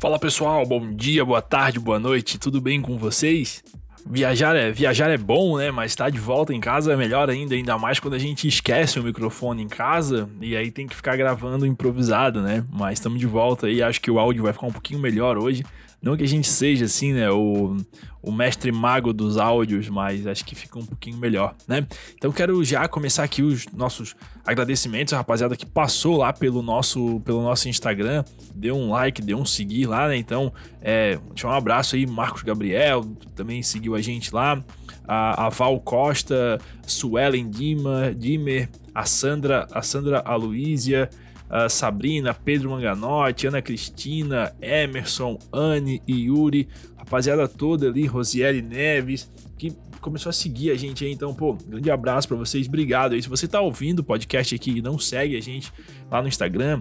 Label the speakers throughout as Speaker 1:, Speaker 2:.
Speaker 1: Fala pessoal, bom dia, boa tarde, boa noite, tudo bem com vocês? Viajar é, viajar é bom, né? Mas estar tá de volta em casa é melhor ainda, ainda mais quando a gente esquece o microfone em casa e aí tem que ficar gravando improvisado, né? Mas estamos de volta e acho que o áudio vai ficar um pouquinho melhor hoje. Não que a gente seja assim, né? O, o mestre mago dos áudios, mas acho que fica um pouquinho melhor, né? Então quero já começar aqui os nossos agradecimentos, rapaziada que passou lá pelo nosso, pelo nosso Instagram, deu um like, deu um seguir lá, né? Então, é, deixa um abraço aí, Marcos Gabriel, também seguiu a gente lá, a, a Val Costa, Suelen Dima, Dimer, a Sandra, a Sandra Aloísia, uh, Sabrina, Pedro Manganotti, Ana Cristina, Emerson, Anne e Yuri, rapaziada toda ali, Rosiele Neves, que começou a seguir a gente aí. Então, pô, grande abraço para vocês, obrigado aí. Se você tá ouvindo o podcast aqui e não segue a gente lá no Instagram,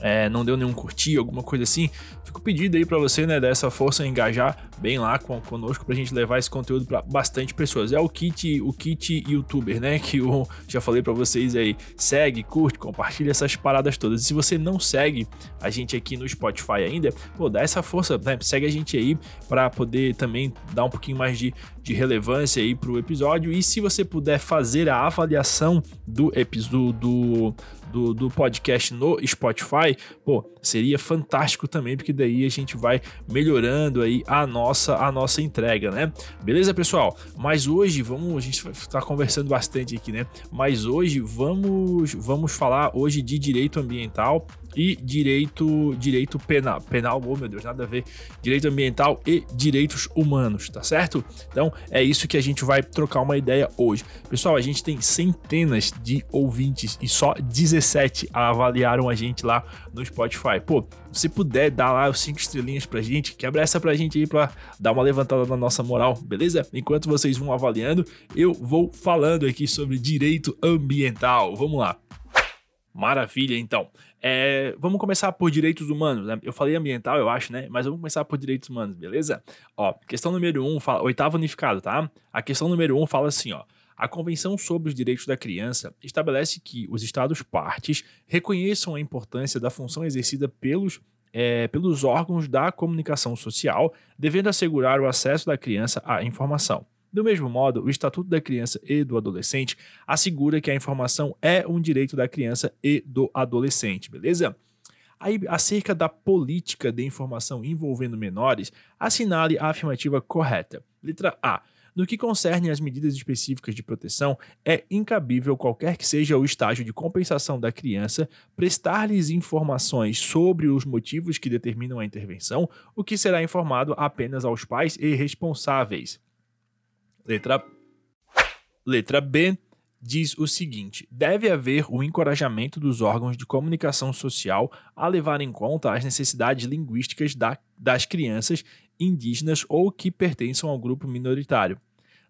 Speaker 1: é, não deu nenhum curtir, alguma coisa assim, fica o pedido aí para você, né, dar essa força, engajar bem lá com, conosco pra gente levar esse conteúdo para bastante pessoas. É o kit, o kit youtuber, né, que eu já falei para vocês aí. Segue, curte, compartilha essas paradas todas. E se você não segue a gente aqui no Spotify ainda, pô, dá essa força, né, segue a gente aí para poder também dar um pouquinho mais de, de relevância aí pro episódio. E se você puder fazer a avaliação do episódio do, do, do podcast no Spotify, pô, seria fantástico também, porque daí a gente vai melhorando aí a nossa a nossa entrega, né? Beleza, pessoal? Mas hoje vamos, a gente vai estar conversando bastante aqui, né? Mas hoje vamos vamos falar hoje de direito ambiental e direito direito penal, penal, oh meu Deus, nada a ver, direito ambiental e direitos humanos, tá certo? Então é isso que a gente vai trocar uma ideia hoje. Pessoal, a gente tem centenas de ouvintes e só 17 avaliaram a gente lá no Spotify. Pô, se puder dar lá os cinco estrelinhas pra gente, quebra essa pra gente aí pra dar uma levantada na nossa moral, beleza? Enquanto vocês vão avaliando, eu vou falando aqui sobre direito ambiental. Vamos lá. Maravilha, então. É, vamos começar por direitos humanos, né? Eu falei ambiental, eu acho, né? Mas vamos começar por direitos humanos, beleza? Ó, questão número um, fala, oitavo unificado, tá? A questão número um fala assim, ó. A Convenção sobre os Direitos da Criança estabelece que os Estados-partes reconheçam a importância da função exercida pelos, é, pelos órgãos da comunicação social, devendo assegurar o acesso da criança à informação. Do mesmo modo, o Estatuto da Criança e do Adolescente assegura que a informação é um direito da criança e do adolescente, beleza? Aí, acerca da política de informação envolvendo menores, assinale a afirmativa correta. Letra A. No que concerne às medidas específicas de proteção, é incabível qualquer que seja o estágio de compensação da criança prestar-lhes informações sobre os motivos que determinam a intervenção, o que será informado apenas aos pais e responsáveis. Letra, letra B diz o seguinte: deve haver o encorajamento dos órgãos de comunicação social a levar em conta as necessidades linguísticas da, das crianças indígenas ou que pertençam ao grupo minoritário.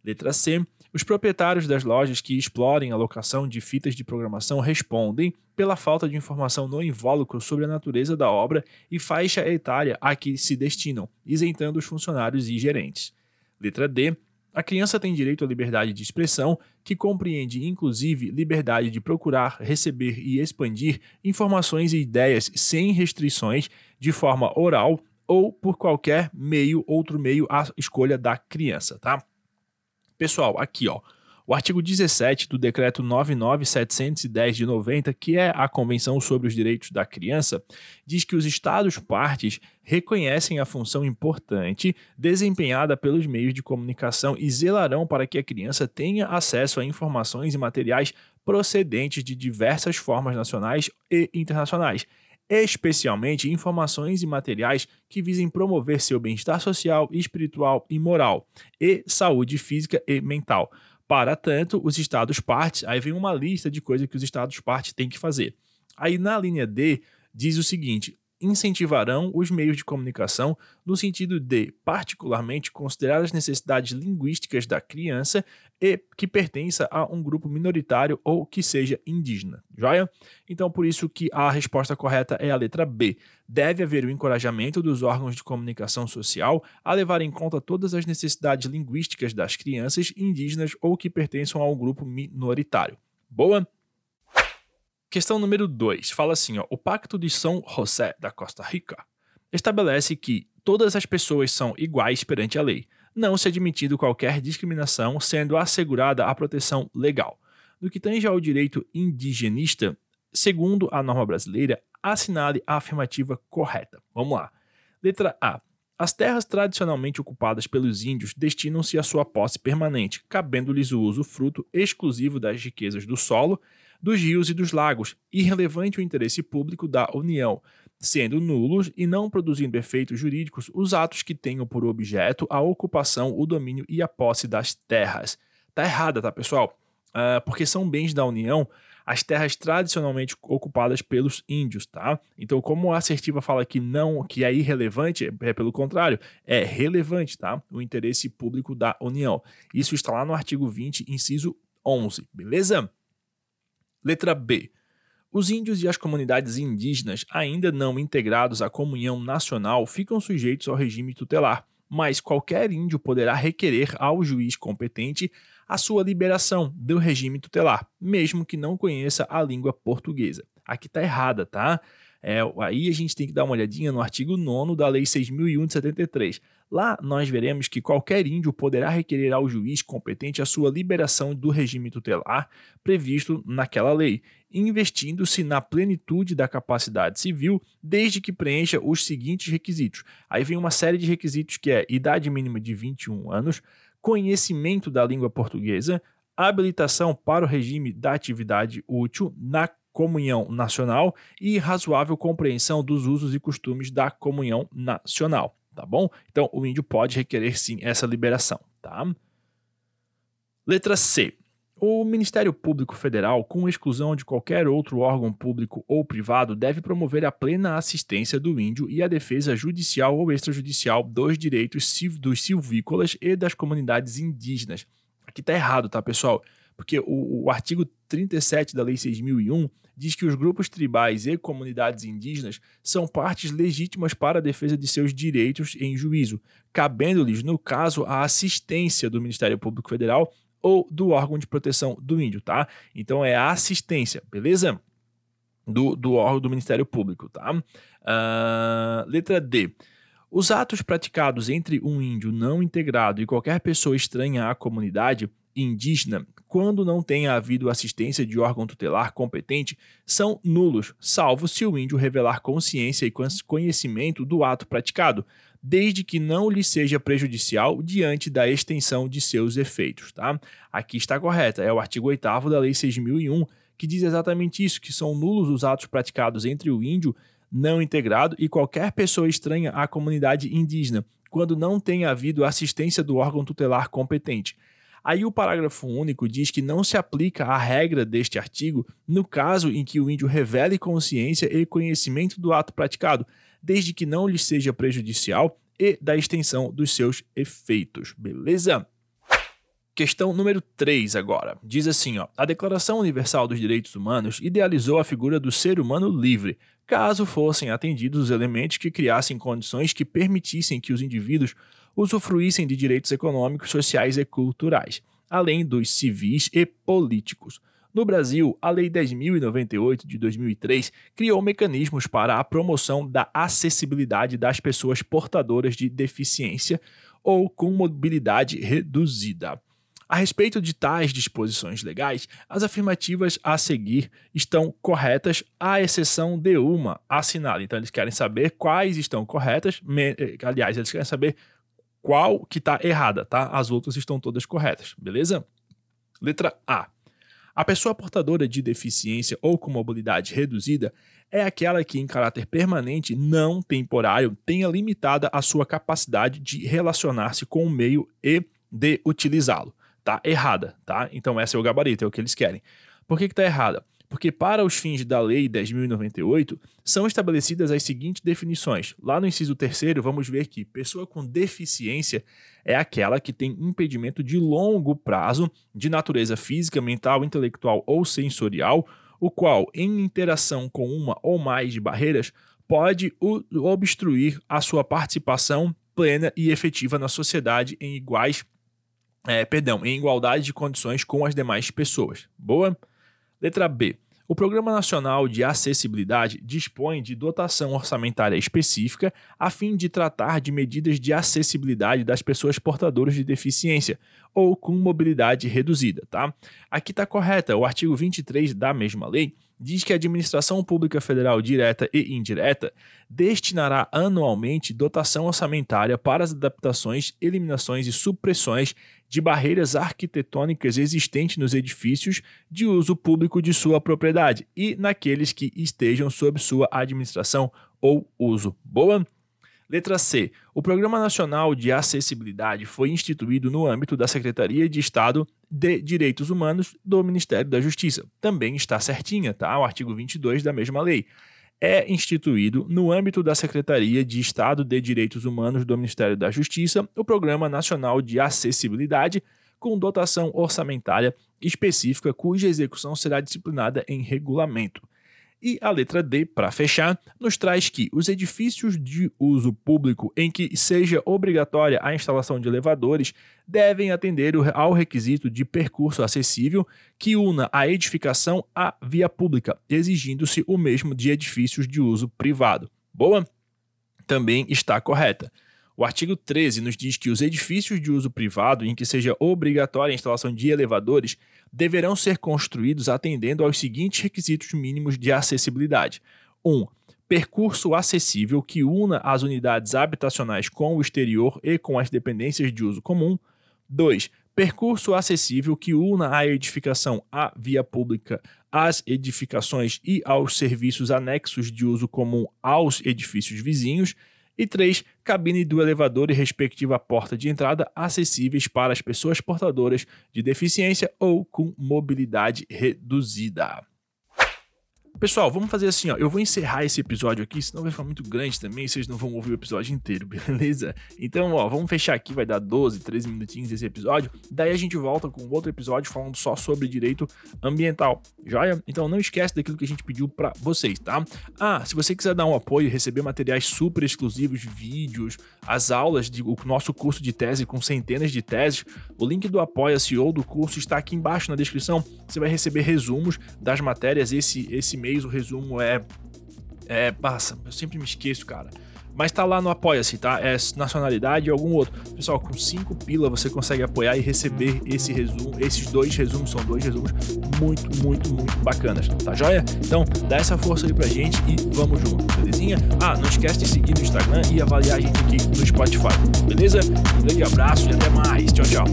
Speaker 1: Letra C. Os proprietários das lojas que explorem a locação de fitas de programação respondem pela falta de informação no invólucro sobre a natureza da obra e faixa etária a que se destinam, isentando os funcionários e gerentes. Letra D. A criança tem direito à liberdade de expressão, que compreende inclusive liberdade de procurar, receber e expandir informações e ideias sem restrições, de forma oral ou por qualquer meio, outro meio à escolha da criança, tá? Pessoal, aqui ó, o artigo 17 do Decreto 99710 de 90, que é a Convenção sobre os Direitos da Criança, diz que os Estados-partes reconhecem a função importante desempenhada pelos meios de comunicação e zelarão para que a criança tenha acesso a informações e materiais procedentes de diversas formas nacionais e internacionais especialmente informações e materiais que visem promover seu bem-estar social, espiritual e moral, e saúde física e mental. Para tanto, os estados partes, aí vem uma lista de coisas que os estados partes têm que fazer. Aí na linha D diz o seguinte: incentivarão os meios de comunicação no sentido de, particularmente, considerar as necessidades linguísticas da criança e que pertença a um grupo minoritário ou que seja indígena. Joia? Então, por isso que a resposta correta é a letra B. Deve haver o encorajamento dos órgãos de comunicação social a levar em conta todas as necessidades linguísticas das crianças indígenas ou que pertençam a um grupo minoritário. Boa? Questão número 2 fala assim: ó, o Pacto de São José da Costa Rica estabelece que todas as pessoas são iguais perante a lei, não se admitindo qualquer discriminação, sendo assegurada a proteção legal. No que tange ao direito indigenista, segundo a norma brasileira, assinale a afirmativa correta. Vamos lá. Letra A. As terras tradicionalmente ocupadas pelos índios destinam-se à sua posse permanente, cabendo-lhes o uso fruto exclusivo das riquezas do solo, dos rios e dos lagos, irrelevante o interesse público da União, sendo nulos e não produzindo efeitos jurídicos os atos que tenham por objeto a ocupação, o domínio e a posse das terras. Tá errada, tá, pessoal? Uh, porque são bens da União as terras tradicionalmente ocupadas pelos índios, tá? Então, como a assertiva fala que não, que é irrelevante, é pelo contrário, é relevante, tá? O interesse público da União. Isso está lá no artigo 20, inciso 11, beleza? Letra B. Os índios e as comunidades indígenas ainda não integrados à comunhão nacional ficam sujeitos ao regime tutelar, mas qualquer índio poderá requerer ao juiz competente a sua liberação do regime tutelar, mesmo que não conheça a língua portuguesa. Aqui está errada, tá? É, aí a gente tem que dar uma olhadinha no artigo 9 da Lei 6.001 de 73. Lá nós veremos que qualquer índio poderá requerer ao juiz competente a sua liberação do regime tutelar previsto naquela lei, investindo-se na plenitude da capacidade civil, desde que preencha os seguintes requisitos. Aí vem uma série de requisitos que é idade mínima de 21 anos, conhecimento da língua portuguesa, habilitação para o regime da atividade útil na comunhão nacional e razoável compreensão dos usos e costumes da comunhão nacional, tá bom? Então, o índio pode requerer sim essa liberação, tá? Letra C. O Ministério Público Federal, com exclusão de qualquer outro órgão público ou privado, deve promover a plena assistência do índio e a defesa judicial ou extrajudicial dos direitos dos silvícolas e das comunidades indígenas. Aqui está errado, tá, pessoal? Porque o, o artigo 37 da Lei 6.001 diz que os grupos tribais e comunidades indígenas são partes legítimas para a defesa de seus direitos em juízo, cabendo-lhes, no caso, a assistência do Ministério Público Federal ou do órgão de proteção do índio, tá? Então é a assistência, beleza? Do, do órgão do Ministério Público, tá? Uh, letra D. Os atos praticados entre um índio não integrado e qualquer pessoa estranha à comunidade indígena, quando não tenha havido assistência de órgão tutelar competente, são nulos, salvo se o índio revelar consciência e conhecimento do ato praticado, desde que não lhe seja prejudicial diante da extensão de seus efeitos. Tá? Aqui está correta, é o artigo 8 da Lei 6.001, que diz exatamente isso, que são nulos os atos praticados entre o índio não integrado e qualquer pessoa estranha à comunidade indígena, quando não tenha havido assistência do órgão tutelar competente. Aí o parágrafo único diz que não se aplica a regra deste artigo no caso em que o índio revele consciência e conhecimento do ato praticado, desde que não lhe seja prejudicial e da extensão dos seus efeitos. Beleza? Questão número 3 agora. Diz assim, ó: A Declaração Universal dos Direitos Humanos idealizou a figura do ser humano livre, caso fossem atendidos os elementos que criassem condições que permitissem que os indivíduos usufruíssem de direitos econômicos, sociais e culturais, além dos civis e políticos. No Brasil, a Lei 10.098 de 2003 criou mecanismos para a promoção da acessibilidade das pessoas portadoras de deficiência ou com mobilidade reduzida. A respeito de tais disposições legais, as afirmativas a seguir estão corretas, à exceção de uma assinada. Então, eles querem saber quais estão corretas, eh, aliás, eles querem saber qual que está errada, tá? As outras estão todas corretas, beleza? Letra A. A pessoa portadora de deficiência ou com mobilidade reduzida é aquela que, em caráter permanente, não temporário, tenha limitada a sua capacidade de relacionar-se com o meio e de utilizá-lo. Tá errada, tá? Então, esse é o gabarito, é o que eles querem. Por que, que tá errada? Porque para os fins da Lei 10.098 são estabelecidas as seguintes definições. Lá no inciso terceiro, vamos ver que pessoa com deficiência é aquela que tem impedimento de longo prazo de natureza física, mental, intelectual ou sensorial, o qual, em interação com uma ou mais de barreiras, pode obstruir a sua participação plena e efetiva na sociedade em iguais, é, perdão, em igualdade de condições com as demais pessoas. Boa? Letra B. O Programa Nacional de Acessibilidade dispõe de dotação orçamentária específica a fim de tratar de medidas de acessibilidade das pessoas portadoras de deficiência ou com mobilidade reduzida, tá? Aqui está correta, o artigo 23 da mesma lei diz que a administração pública federal direta e indireta destinará anualmente dotação orçamentária para as adaptações, eliminações e supressões de barreiras arquitetônicas existentes nos edifícios de uso público de sua propriedade e naqueles que estejam sob sua administração ou uso. Boa? Letra C. O Programa Nacional de Acessibilidade foi instituído no âmbito da Secretaria de Estado de Direitos Humanos do Ministério da Justiça. Também está certinha, tá? O artigo 22 da mesma lei. É instituído no âmbito da Secretaria de Estado de Direitos Humanos do Ministério da Justiça o Programa Nacional de Acessibilidade com dotação orçamentária específica cuja execução será disciplinada em regulamento. E a letra D, para fechar, nos traz que os edifícios de uso público em que seja obrigatória a instalação de elevadores devem atender ao requisito de percurso acessível que una a edificação à via pública, exigindo-se o mesmo de edifícios de uso privado. Boa? Também está correta. O artigo 13 nos diz que os edifícios de uso privado em que seja obrigatória a instalação de elevadores deverão ser construídos atendendo aos seguintes requisitos mínimos de acessibilidade: 1. Um, percurso acessível que una as unidades habitacionais com o exterior e com as dependências de uso comum. 2. Percurso acessível que una a edificação à via pública, às edificações e aos serviços anexos de uso comum aos edifícios vizinhos. E 3. Cabine do elevador e respectiva porta de entrada acessíveis para as pessoas portadoras de deficiência ou com mobilidade reduzida. Pessoal, vamos fazer assim, ó. Eu vou encerrar esse episódio aqui, senão vai ficar muito grande também, vocês não vão ouvir o episódio inteiro, beleza? Então, ó, vamos fechar aqui, vai dar 12, 13 minutinhos esse episódio. Daí a gente volta com outro episódio falando só sobre direito ambiental, joia? Então não esquece daquilo que a gente pediu para vocês, tá? Ah, se você quiser dar um apoio, receber materiais super exclusivos, vídeos, as aulas do nosso curso de tese com centenas de teses, o link do Apoia-se ou do curso está aqui embaixo na descrição. Você vai receber resumos das matérias esse esse mês o resumo é. É. Passa, eu sempre me esqueço, cara. Mas tá lá no Apoia-se, tá? É nacionalidade e algum outro. Pessoal, com 5 pila você consegue apoiar e receber esse resumo. Esses dois resumos são dois resumos muito, muito, muito bacanas, tá joia? Então, dá essa força aí pra gente e vamos junto, belezinha? Ah, não esquece de seguir no Instagram e avaliar a gente aqui no Spotify, beleza? Um grande abraço e até mais. Tchau, tchau.